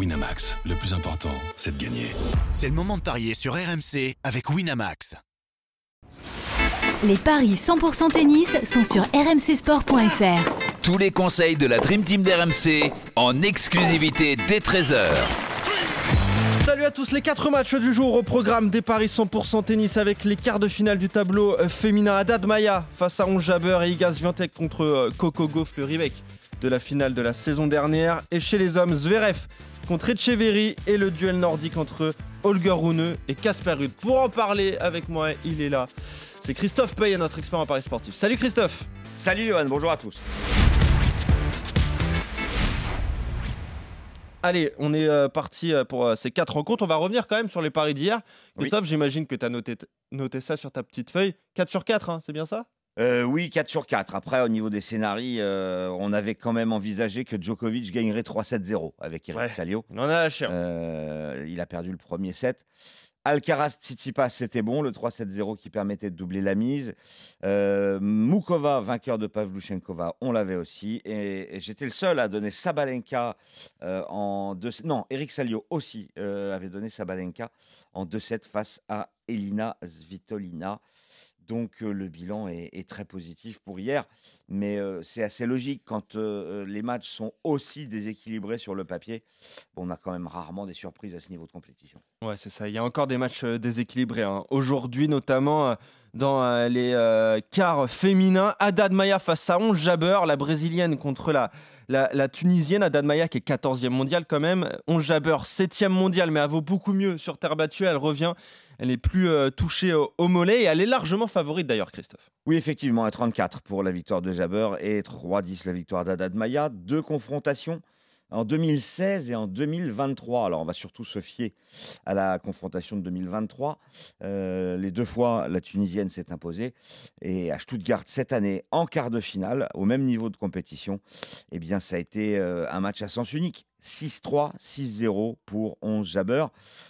Winamax, le plus important, c'est de gagner. C'est le moment de parier sur RMC avec Winamax. Les paris 100% tennis sont sur rmcsport.fr. Tous les conseils de la Dream Team d'RMC en exclusivité dès 13h. Salut à tous, les 4 matchs du jour au programme des paris 100% tennis avec les quarts de finale du tableau euh, féminin. Haddad Maya face à Onge Jabeur et Igaz Viantec contre euh, Coco Gauff, le remake de la finale de la saison dernière. Et chez les hommes, Zverev contre Echeverry et le duel nordique entre Holger Rune et Casper Ruud. Pour en parler avec moi, il est là. C'est Christophe Paye, notre expert en paris sportif. Salut Christophe Salut Johan, bonjour à tous Allez, on est euh, parti euh, pour euh, ces quatre rencontres. On va revenir quand même sur les paris d'hier. Oui. Christophe, j'imagine que tu as noté, noté ça sur ta petite feuille. 4 sur 4, hein, c'est bien ça? Euh, Oui, 4 sur 4. Après, au niveau des scénarios, euh, on avait quand même envisagé que Djokovic gagnerait 3-7-0 avec Eric Ouais. Salio. Il en a lâché. un. Euh, il a perdu le premier set. Alcaraz Tsitsipas, c'était bon, le 3-7-0 qui permettait de doubler la mise. Mukova, vainqueur de Pavluchenkova, on l'avait aussi. Et, et j'étais le seul à donner Sabalenka en 2 Non, Eric Salio aussi avait donné Sabalenka en 2-7 face à Elina Svitolina. Donc le bilan est, très positif pour hier, mais c'est assez logique quand les matchs sont aussi déséquilibrés sur le papier. On a quand même rarement des surprises à ce niveau de compétition. Ouais, c'est ça. Il y a encore des matchs déséquilibrés. hein. Aujourd'hui, notamment dans les quarts féminins, Haddad Maya face à Onge Jabeur, la brésilienne contre la, la, la tunisienne. Haddad Maya qui est 14e mondiale quand même. Onge Jabeur, 7e mondiale, mais elle vaut beaucoup mieux sur terre battue. Elle revient. Elle n'est plus euh, touchée au, au mollet et elle est largement favorite d'ailleurs, Christophe. Oui, effectivement, à 34 pour la victoire de Jabber et 3-10 la victoire d'Adad Maya. Deux confrontations en 2016 et en 2023. Alors, on va surtout se fier à la confrontation de 2023. Euh, les deux fois, la Tunisienne s'est imposée. Et à Stuttgart, cette année, en quart de finale, au même niveau de compétition, eh bien, ça a été euh, un match à sens unique. 6-3, 6-0 pour 11 Jabber.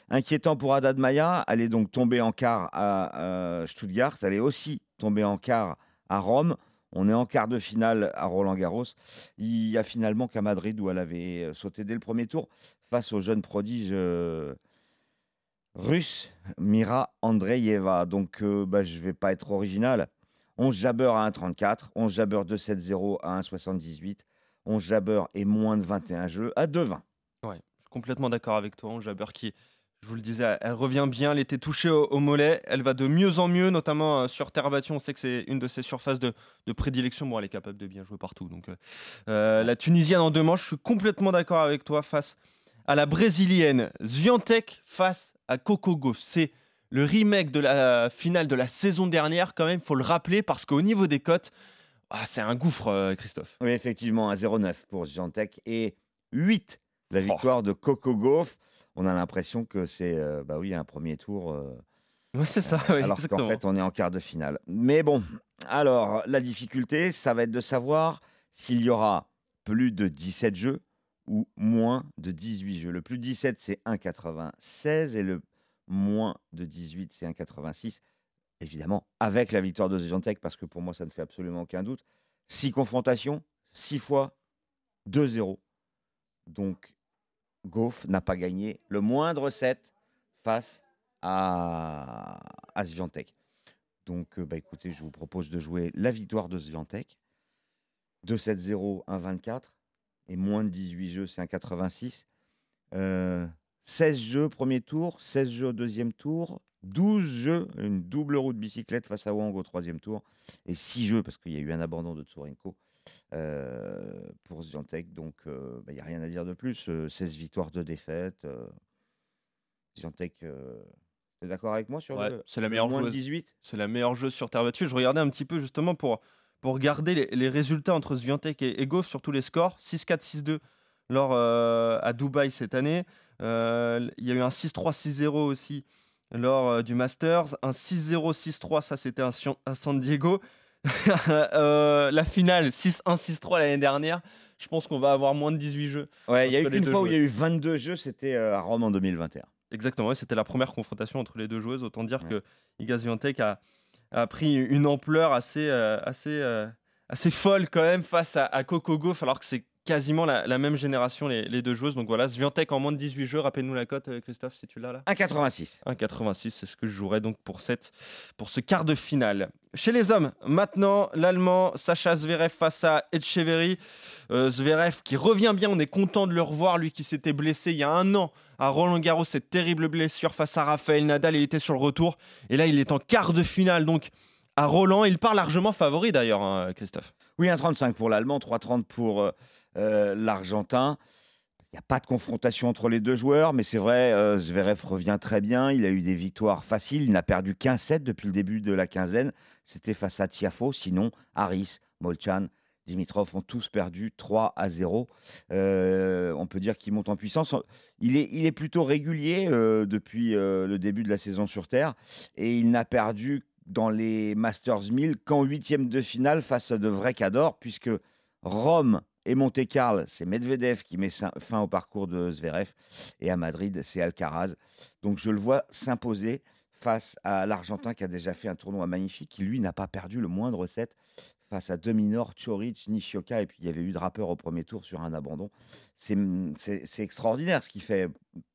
Inquiétant pour Haddad Maya, elle est donc tombée en quart à euh, Stuttgart. Elle est aussi tombée en quart à Rome. On est en quart de finale à Roland Garros. Il y a finalement qu'à Madrid où elle avait euh, sauté dès le premier tour face au jeune prodige euh, russe Mira Andreeva. Donc bah, je ne vais pas être original. 11 Jabber à 1,34, 11 Jabber 2,70 à 1,78, 11 Jabber et moins de 21 jeux à 2,20. Ouais, je suis complètement d'accord avec toi. Onge Jabeur qui, je vous le disais, elle revient bien. Elle était touchée au, au mollet. Elle va de mieux en mieux, notamment euh, sur terre battue. On sait que c'est une de ses surfaces de, de prédilection. Bon, elle est capable de bien jouer partout. Donc, euh, euh, la Tunisienne en deux manches, je suis complètement d'accord avec toi face à la Brésilienne. Zviantec face à Coco Gauff. C'est le remake de la finale de la saison dernière, quand même, il faut le rappeler, parce qu'au niveau des cotes, ah, c'est un gouffre, euh, Christophe. Oui, effectivement, à 0,9 pour Giantec et 8 la victoire de Coco Gauff. On a l'impression que c'est euh, bah oui, un premier tour, euh, Ouais, c'est ça, alors qu'en fait, on est en quart de finale. Mais bon, alors, la difficulté, ça va être de savoir s'il y aura plus de 17 jeux ou moins de 18 jeux. Le plus de 17, c'est 1,96 et le moins de 18, c'est 1,86. Évidemment, avec la victoire de Giantec, parce que pour moi, ça ne fait absolument aucun doute. 6 confrontations, 6 fois 2-0. Donc, Goff n'a pas gagné le moindre set face à, à. Donc, euh, bah, écoutez, je vous propose de jouer la victoire de Swiatek. 2-7-0, 1-24. Et moins de 18 jeux, c'est un 86. Euh, 16 jeux premier tour, 16 jeux deuxième tour, 12 jeux, une double roue de bicyclette face à Wang au troisième tour, et 6 jeux, parce qu'il y a eu un abandon de Tsurenko euh, pour Swiatek. Donc, euh, bah, il n'y a rien à dire de plus. Euh, 16 victoires, 2 défaites. Euh, Swiatek, euh, t'es d'accord avec moi sur Ouais, le, c'est la le meilleure moins de joueuse. 18 C'est la meilleure joueuse sur terre battue. Je regardais un petit peu justement pour, pour regarder les, les résultats entre Swiatek et, et Goff sur tous les scores. 6-4, 6-2 lors, euh, à Dubaï cette année. Euh, Il y a eu un 6-3, 6-0 aussi lors euh, du Masters. Un 6-0, 6-3, ça c'était un à San Diego. Euh, la finale 6-1, 6-3 l'année dernière. Je pense qu'on va avoir moins de 18 jeux. Ouais, il y a eu une fois où il y a eu 22 jeux, c'était euh, à Rome en 2021. Exactement, c'était la première confrontation entre les deux joueuses. Autant dire Ouais. que Iga Swiatek a, a pris une ampleur assez, euh, assez, euh, assez folle quand même face à, à Coco Gauff, alors que c'est quasiment la, la même génération, les, les deux joueuses. Donc voilà, Sviantec en moins de 18 jeux. Rappelle-nous la cote, euh, Christophe, si tu l'as là. 1,86. 1,86, c'est ce que je jouerais donc pour, cette, pour ce quart de finale. Chez les hommes, maintenant, l'Allemand Sacha Zverev face à Etcheverry. Euh, Zverev qui revient bien, on est content de le revoir, lui qui s'était blessé il y a un an à Roland Garros, cette terrible blessure face à Raphaël Nadal, il était sur le retour. Et là, il est en quart de finale, donc à Roland. Il part largement favori d'ailleurs, hein, Christophe. Oui, 1,35 pour l'Allemand, 3,30 pour euh, l'Argentin. Il n'y a pas de confrontation entre les deux joueurs, mais c'est vrai, euh, Zverev revient très bien. Il a eu des victoires faciles. Il n'a perdu qu'un set depuis le début de la quinzaine. C'était face à Tiafo. Sinon, Harris, Molchan, Dimitrov ont tous perdu 3 à 0. Euh, on peut dire qu'il monte en puissance. Il est, plutôt régulier euh, depuis euh, le début de la saison sur Terre et il n'a perdu dans les Masters 1000 qu'en huitième de finale face à de vrais cadors, puisque Rome et Monte-Carlo, c'est Medvedev qui met fin au parcours de Zverev et à Madrid, c'est Alcaraz. Donc je le vois s'imposer face à l'Argentin qui a déjà fait un tournoi magnifique, qui lui n'a pas perdu le moindre set face à Dominor, Choric, Nishioka, et puis il y avait eu Draper au premier tour sur un abandon. C'est c'est extraordinaire ce qu'il fait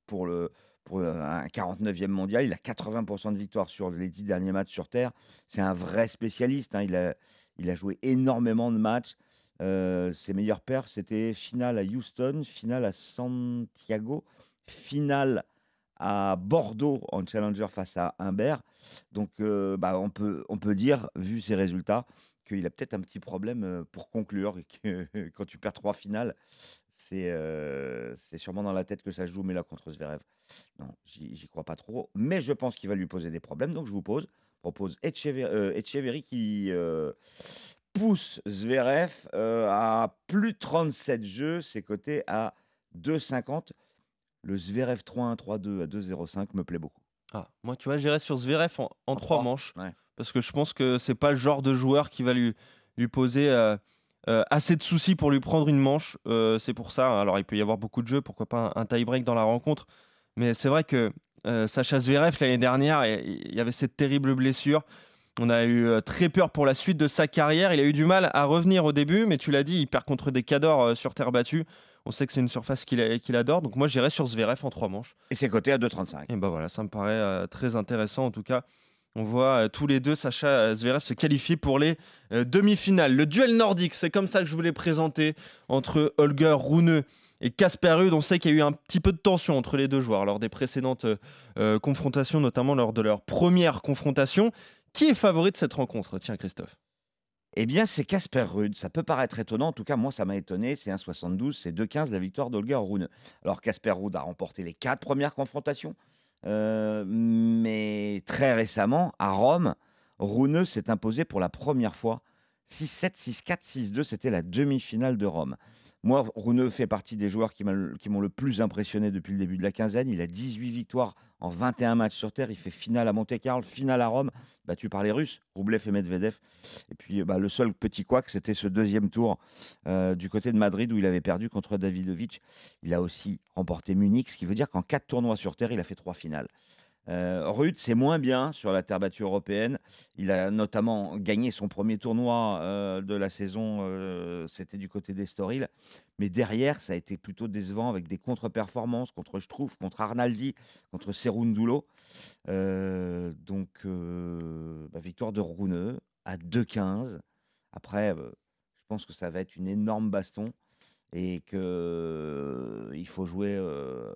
pour, le, pour un 49e mondial. Il a 80% de victoires sur les 10 derniers matchs sur Terre. C'est un vrai spécialiste. hein. Il, a, il a joué énormément de matchs. Euh, ses meilleurs perfs, c'était finale à Houston, finale à Santiago, finale à Bordeaux en challenger face à Humbert. Donc, euh, bah, on, peut, on peut dire, vu ses résultats, qu'il a peut-être un petit problème euh, pour conclure. que quand tu perds trois finales, c'est euh, sûrement dans la tête que ça joue, mais là contre Zverev, non, j'y crois pas trop. Mais je pense qu'il va lui poser des problèmes, donc je vous pose, propose Etchever- euh, Etcheverry qui pousse Zverev euh, à plus de 37 jeux, c'est coté à 2,50. Le Zverev 3-1, 3-2 à 2,05 me plaît beaucoup. Ah, moi, tu vois, j'irais sur Zverev en, en En trois trois manches. Ouais. Parce que je pense que c'est pas le genre de joueur qui va lui, lui poser euh, euh, assez de soucis pour lui prendre une manche. C'est pour ça. Alors, il peut y avoir beaucoup de jeux, pourquoi pas un, un tie-break dans la rencontre. Mais c'est vrai que Sacha Zverev, l'année dernière, il y avait cette terrible blessure. On a eu euh, très peur pour la suite de sa carrière. Il a eu du mal à revenir au début, mais tu l'as dit, il perd contre des cadors euh, sur terre battue. On sait que c'est une surface qu'il adore. Donc moi, j'irais sur Zverev en trois manches. Et c'est coté à 2,35. Et ben voilà, ça me paraît euh, très intéressant en tout cas. On voit euh, tous les deux Sacha Zverev se qualifier pour les euh, demi-finales. Le duel nordique, c'est comme ça que je voulais présenter entre Holger Rune et Casper Ruud. On sait qu'il y a eu un petit peu de tension entre les deux joueurs lors des précédentes euh, confrontations, notamment lors de leur première confrontation. Qui est favori de cette rencontre? Tiens, Christophe. Eh bien, c'est Casper Ruud. Ça peut paraître étonnant. En tout cas, moi, ça m'a étonné. C'est 1,72. C'est 2,15 la victoire d'Olga Rune. Alors, Casper Ruud a remporté les quatre premières confrontations. Euh, mais très récemment, à Rome, Rune s'est imposé pour la première fois. 6-7, 6-4, 6-2. C'était la demi-finale de Rome. Moi, Rune fait partie des joueurs qui m'ont le plus impressionné depuis le début de la quinzaine. Il a 18 victoires en 21 matchs sur Terre. Il fait finale à Monte-Carlo, finale à Rome, battu par les Russes, Roublev et Medvedev. Et puis, bah, le seul petit couac, c'était ce deuxième tour euh, du côté de Madrid où il avait perdu contre Davidovic. Il a aussi remporté Munich, ce qui veut dire qu'en quatre tournois sur Terre, il a fait trois finales. Euh, Ruud, c'est moins bien sur la terre battue européenne. Il a notamment gagné son premier tournoi euh, de la saison, euh, c'était du côté d'Estoril. Mais derrière, ça a été plutôt décevant avec des contre-performances contre Struff, contre Arnaldi, contre Serundulo. Euh, donc, bah, victoire de Rune à 2-15. Après, je pense que ça va être une énorme baston et que il faut jouer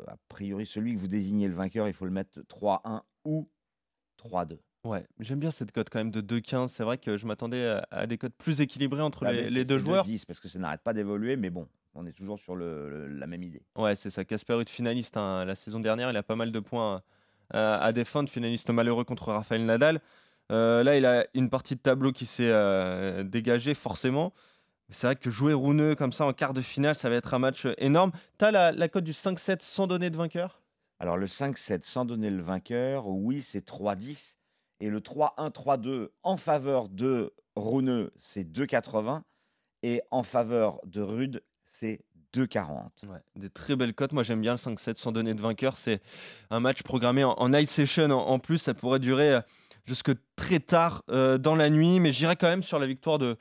a priori celui que vous désignez le vainqueur, il faut le mettre 3-1 ou 3-2. Ouais, j'aime bien cette cote quand même de 2-15. C'est vrai que je m'attendais à, à des cotes plus équilibrées entre Ah, les, deux joueurs. 2-10 parce que ça n'arrête pas d'évoluer, mais bon, on est toujours sur le- le- la même idée. Ouais, c'est ça. Casper Ruud, finaliste hein, la saison dernière, il a pas mal de points euh, à défendre. Finaliste malheureux contre Rafael Nadal. Euh, là, il a une partie de tableau qui s'est euh, dégagée, forcément. C'est vrai que jouer Rouneux comme ça en quart de finale, ça va être un match euh, énorme. T'as la, la cote du 5-7 sans donner de vainqueur? Alors le 5-7 sans donner le vainqueur, oui, c'est 3-10. Et le 3-1, 3-2 en faveur de Rune, c'est 2,80. Et en faveur de Rude, c'est 2,40. Ouais, des très belles cotes. Moi, j'aime bien le 5-7 sans donner de vainqueur. C'est un match programmé en, en night session. En, en plus, ça pourrait durer euh, jusque très tard euh, dans la nuit. Mais j'irai quand même sur la victoire de,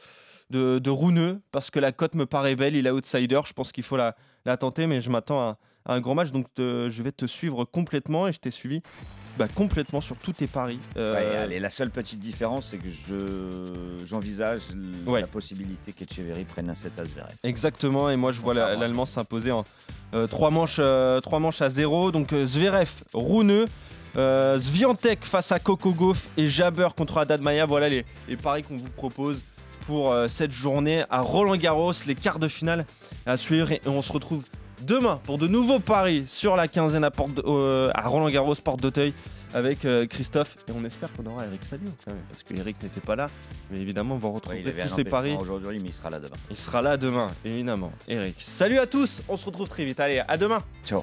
de, de Rouneux parce que la cote me paraît belle. Il est outsider. Je pense qu'il faut la, la tenter, mais je m'attends à, à un grand match. Donc te- je vais te suivre complètement et je t'ai suivi bah, complètement sur tous tes paris. Euh, Ouais, allez, la seule petite différence, c'est que je j'envisage Ouais. la possibilité qu'Echeverry prenne un 7 à Zverev. Exactement, et moi je vois l'Allemand s'imposer en 3 manches, euh, trois manches à 0. Donc euh, Zverev, Rouneux, euh, Swiatek face à Coco Gauff et Jabber contre Haddad Maya. Voilà les, les paris qu'on vous propose pour euh, cette journée à Roland Garros, les quarts de finale à suivre. Et on se retrouve demain pour de nouveaux paris sur la quinzaine à, porte de- euh, à Roland Garros, porte d'Auteuil. Avec euh, Christophe et on espère qu'on aura Eric Salio quand même parce que Eric n'était pas là mais évidemment on va Ouais, retrouver avait tous ces paris aujourd'hui, mais il sera là demain. il sera là demain, évidemment. Eric. Salut à tous, on se retrouve très vite. Allez, à demain. Ciao.